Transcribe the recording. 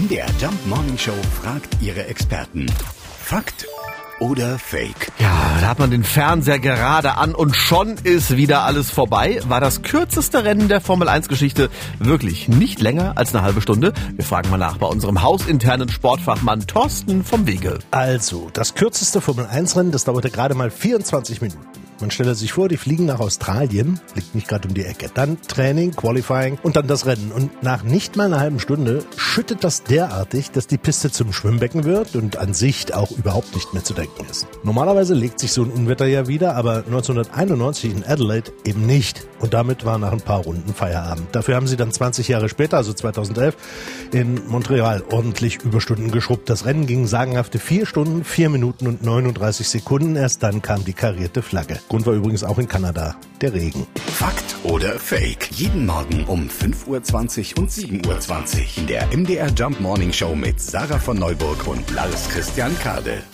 MDR Jump Morning Show fragt ihre Experten. Fakt oder Fake? Ja, da hat man den Fernseher gerade an und schon ist wieder alles vorbei. War das kürzeste Rennen der Formel 1 Geschichte wirklich nicht länger als eine halbe Stunde? Wir fragen mal nach bei unserem hausinternen Sportfachmann Thorsten vom Wege. Also, das kürzeste Formel 1 Rennen, das dauerte gerade mal 24 Minuten. Man stelle sich vor, die fliegen nach Australien, liegt nicht gerade um die Ecke. Dann Training, Qualifying und dann das Rennen. Und nach nicht mal einer halben Stunde schüttet das derartig, dass die Piste zum Schwimmbecken wird und an sich auch überhaupt nicht mehr zu denken ist. Normalerweise legt sich so ein Unwetter ja wieder, aber 1991 in Adelaide eben nicht. Und damit war nach ein paar Runden Feierabend. Dafür haben sie dann 20 Jahre später, also 2011, in Montreal ordentlich Überstunden geschrubbt. Das Rennen ging sagenhafte vier Stunden, vier Minuten und 39 Sekunden. Erst dann kam die karierte Flagge. Grund war übrigens auch in Kanada der Regen. Fakt oder Fake? Jeden Morgen um 5.20 Uhr und 7.20 Uhr in der MDR Jump Morning Show mit Sarah von Neuburg und Lars Christian Kade.